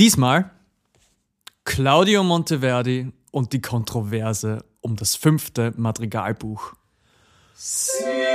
Diesmal Claudio Monteverdi und die Kontroverse um das fünfte Madrigalbuch. Sie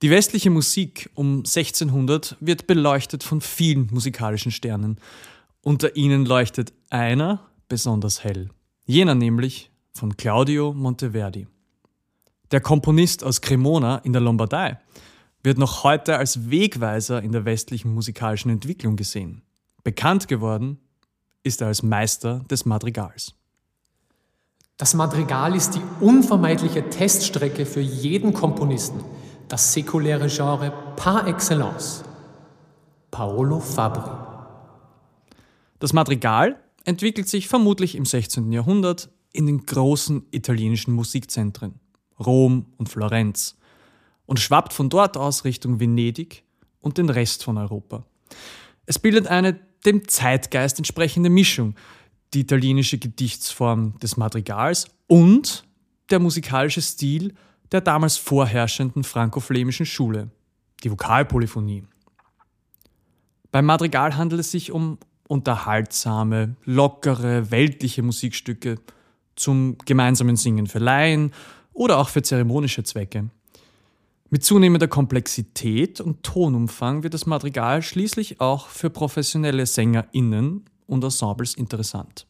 Die westliche Musik um 1600 wird beleuchtet von vielen musikalischen Sternen. Unter ihnen leuchtet einer besonders hell. Jener nämlich von Claudio Monteverdi. Der Komponist aus Cremona in der Lombardei wird noch heute als Wegweiser in der westlichen musikalischen Entwicklung gesehen. Bekannt geworden ist er als Meister des Madrigals. Das Madrigal ist die unvermeidliche Teststrecke für jeden Komponisten das säkuläre Genre par excellence. Paolo Fabri. Das Madrigal entwickelt sich vermutlich im 16. Jahrhundert in den großen italienischen Musikzentren Rom und Florenz und schwappt von dort aus Richtung Venedig und den Rest von Europa. Es bildet eine dem Zeitgeist entsprechende Mischung, die italienische Gedichtsform des Madrigals und der musikalische Stil der damals vorherrschenden franko-flämischen Schule, die Vokalpolyphonie. Beim Madrigal handelt es sich um unterhaltsame, lockere, weltliche Musikstücke zum gemeinsamen Singen für Laien oder auch für zeremonische Zwecke. Mit zunehmender Komplexität und Tonumfang wird das Madrigal schließlich auch für professionelle SängerInnen und Ensembles interessant.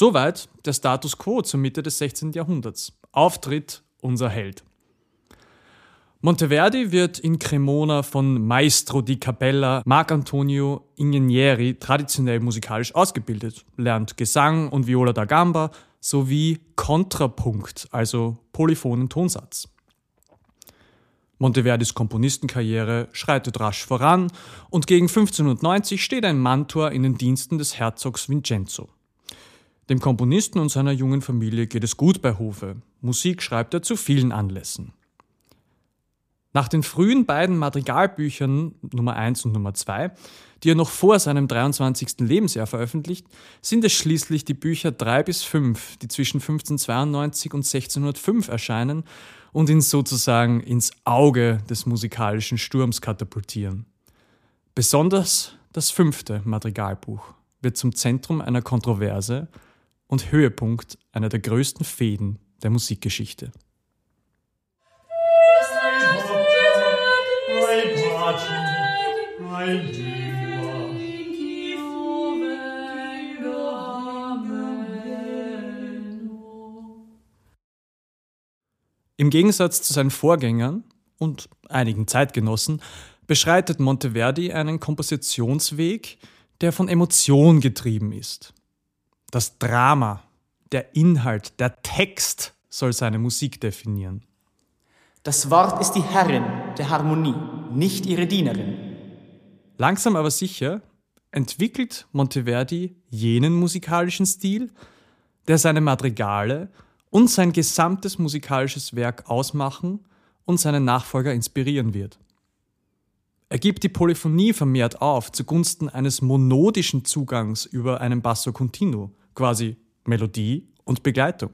Soweit der Status quo zur Mitte des 16. Jahrhunderts. Auftritt unser Held. Monteverdi wird in Cremona von Maestro di Capella Marcantonio Ingegneri traditionell musikalisch ausgebildet, lernt Gesang und Viola da Gamba sowie Kontrapunkt, also polyphonen Tonsatz. Monteverdis Komponistenkarriere schreitet rasch voran und gegen 1590 steht ein Mantor in den Diensten des Herzogs Vincenzo. Dem Komponisten und seiner jungen Familie geht es gut bei Hofe. Musik schreibt er zu vielen Anlässen. Nach den frühen beiden Madrigalbüchern Nummer 1 und Nummer 2, die er noch vor seinem 23. Lebensjahr veröffentlicht, sind es schließlich die Bücher 3 bis 5, die zwischen 1592 und 1605 erscheinen und ihn sozusagen ins Auge des musikalischen Sturms katapultieren. Besonders das fünfte Madrigalbuch wird zum Zentrum einer Kontroverse und Höhepunkt einer der größten Fäden der Musikgeschichte. Im Gegensatz zu seinen Vorgängern und einigen Zeitgenossen beschreitet Monteverdi einen Kompositionsweg, der von Emotion getrieben ist. Das Drama, der Inhalt, der Text soll seine Musik definieren. Das Wort ist die Herrin der Harmonie, nicht ihre Dienerin. Langsam aber sicher entwickelt Monteverdi jenen musikalischen Stil, der seine Madrigale und sein gesamtes musikalisches Werk ausmachen und seine Nachfolger inspirieren wird. Er gibt die Polyphonie vermehrt auf zugunsten eines monodischen Zugangs über einen Basso continuo, quasi Melodie und Begleitung.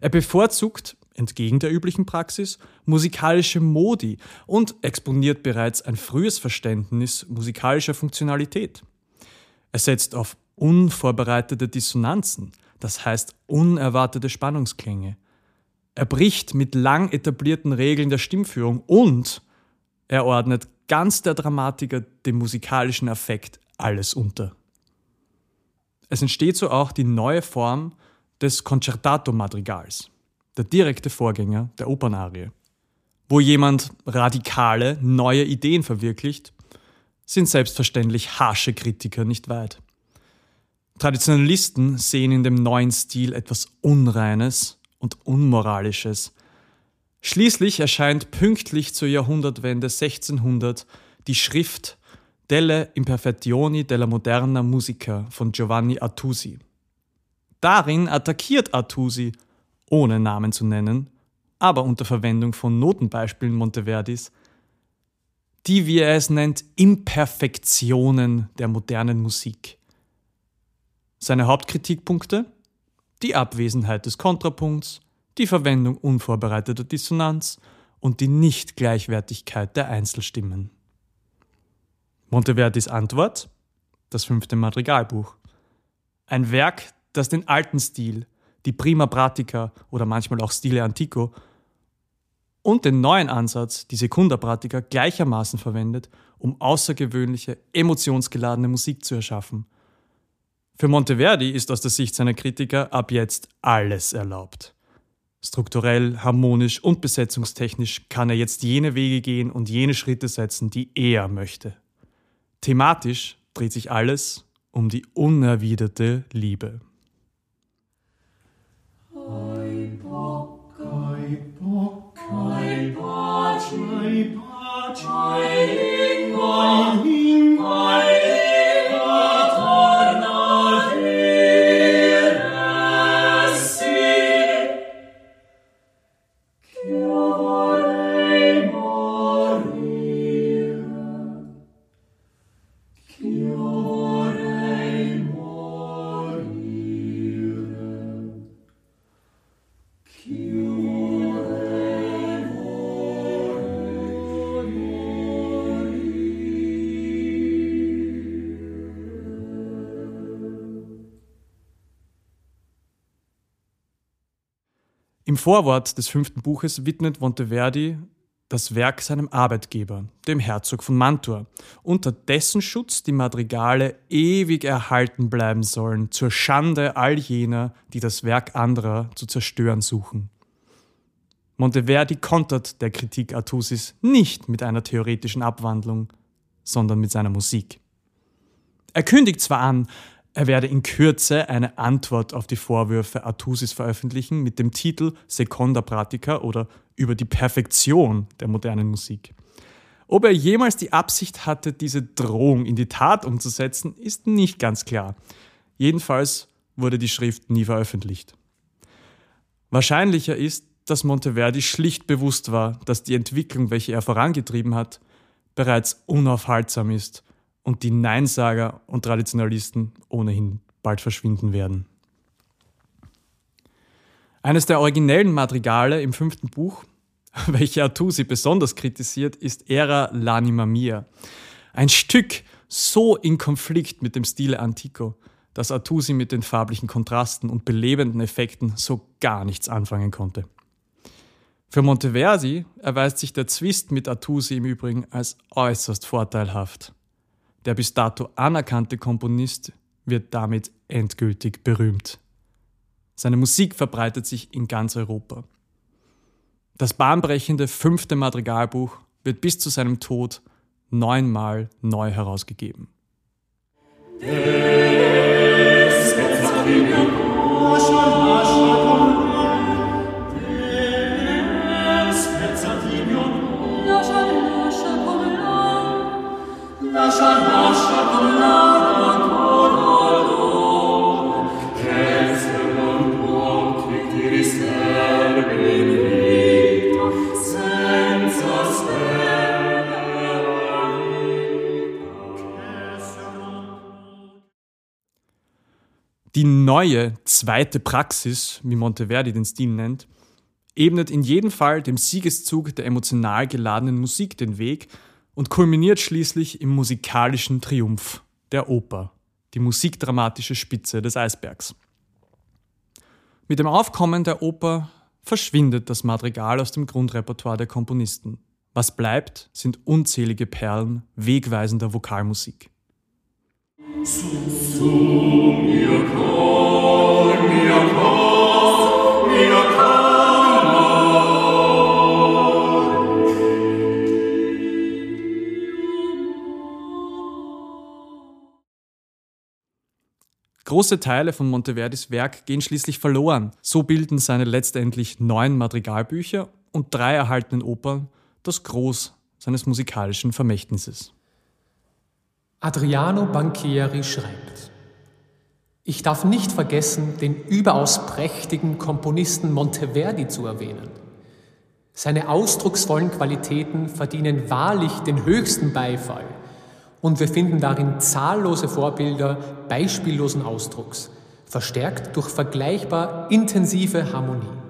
Er bevorzugt, entgegen der üblichen Praxis, musikalische Modi und exponiert bereits ein frühes Verständnis musikalischer Funktionalität. Er setzt auf unvorbereitete Dissonanzen, das heißt unerwartete Spannungsklänge. Er bricht mit lang etablierten Regeln der Stimmführung und er ordnet ganz der Dramatiker dem musikalischen Affekt alles unter. Es entsteht so auch die neue Form des Concertato-Madrigals, der direkte Vorgänger der Opernarie. Wo jemand radikale, neue Ideen verwirklicht, sind selbstverständlich harsche Kritiker nicht weit. Traditionalisten sehen in dem neuen Stil etwas Unreines und Unmoralisches. Schließlich erscheint pünktlich zur Jahrhundertwende 1600 die Schrift Delle Imperfezioni della Moderna Musica von Giovanni Artusi. Darin attackiert Artusi, ohne Namen zu nennen, aber unter Verwendung von Notenbeispielen Monteverdis, die, wie er es nennt, Imperfektionen der modernen Musik. Seine Hauptkritikpunkte? Die Abwesenheit des Kontrapunkts, die Verwendung unvorbereiteter Dissonanz und die Nichtgleichwertigkeit der Einzelstimmen. Monteverdis Antwort? Das fünfte Madrigalbuch. Ein Werk, das den alten Stil, die Prima Pratica oder manchmal auch Stile Antico und den neuen Ansatz, die Secunda Pratica, gleichermaßen verwendet, um außergewöhnliche, emotionsgeladene Musik zu erschaffen. Für Monteverdi ist aus der Sicht seiner Kritiker ab jetzt alles erlaubt. Strukturell, harmonisch und besetzungstechnisch kann er jetzt jene Wege gehen und jene Schritte setzen, die er möchte. Thematisch dreht sich alles um die unerwiderte Liebe. Im Vorwort des fünften Buches widmet Monteverdi das Werk seinem Arbeitgeber, dem Herzog von Mantua, unter dessen Schutz die Madrigale ewig erhalten bleiben sollen, zur Schande all jener, die das Werk anderer zu zerstören suchen. Monteverdi kontert der Kritik Artusis nicht mit einer theoretischen Abwandlung, sondern mit seiner Musik. Er kündigt zwar an, er werde in Kürze eine Antwort auf die Vorwürfe Artusis veröffentlichen mit dem Titel Seconda Pratica oder über die Perfektion der modernen Musik. Ob er jemals die Absicht hatte, diese Drohung in die Tat umzusetzen, ist nicht ganz klar. Jedenfalls wurde die Schrift nie veröffentlicht. Wahrscheinlicher ist, dass Monteverdi schlicht bewusst war, dass die Entwicklung, welche er vorangetrieben hat, bereits unaufhaltsam ist und die Neinsager und Traditionalisten ohnehin bald verschwinden werden. Eines der originellen Madrigale im fünften Buch, welche Artusi besonders kritisiert, ist Era l'anima mia. Ein Stück so in Konflikt mit dem Stile Antico, dass Artusi mit den farblichen Kontrasten und belebenden Effekten so gar nichts anfangen konnte. Für Monteverdi erweist sich der Zwist mit Artusi im Übrigen als äußerst vorteilhaft. Der bis dato anerkannte Komponist wird damit endgültig berühmt. Seine Musik verbreitet sich in ganz Europa. Das bahnbrechende fünfte Madrigalbuch wird bis zu seinem Tod neunmal neu herausgegeben. Die neue zweite Praxis, wie Monteverdi den Stil nennt, ebnet in jedem Fall dem Siegeszug der emotional geladenen Musik den Weg und kulminiert schließlich im musikalischen Triumph der Oper, die musikdramatische Spitze des Eisbergs. Mit dem Aufkommen der Oper verschwindet das Madrigal aus dem Grundrepertoire der Komponisten. Was bleibt, sind unzählige Perlen wegweisender Vokalmusik. Große Teile von Monteverdis Werk gehen schließlich verloren. So bilden seine letztendlich neun Madrigalbücher und drei erhaltenen Opern das Groß seines musikalischen Vermächtnisses. Adriano Banchieri schreibt, ich darf nicht vergessen, den überaus prächtigen Komponisten Monteverdi zu erwähnen. Seine ausdrucksvollen Qualitäten verdienen wahrlich den höchsten Beifall und wir finden darin zahllose Vorbilder beispiellosen Ausdrucks, verstärkt durch vergleichbar intensive Harmonie.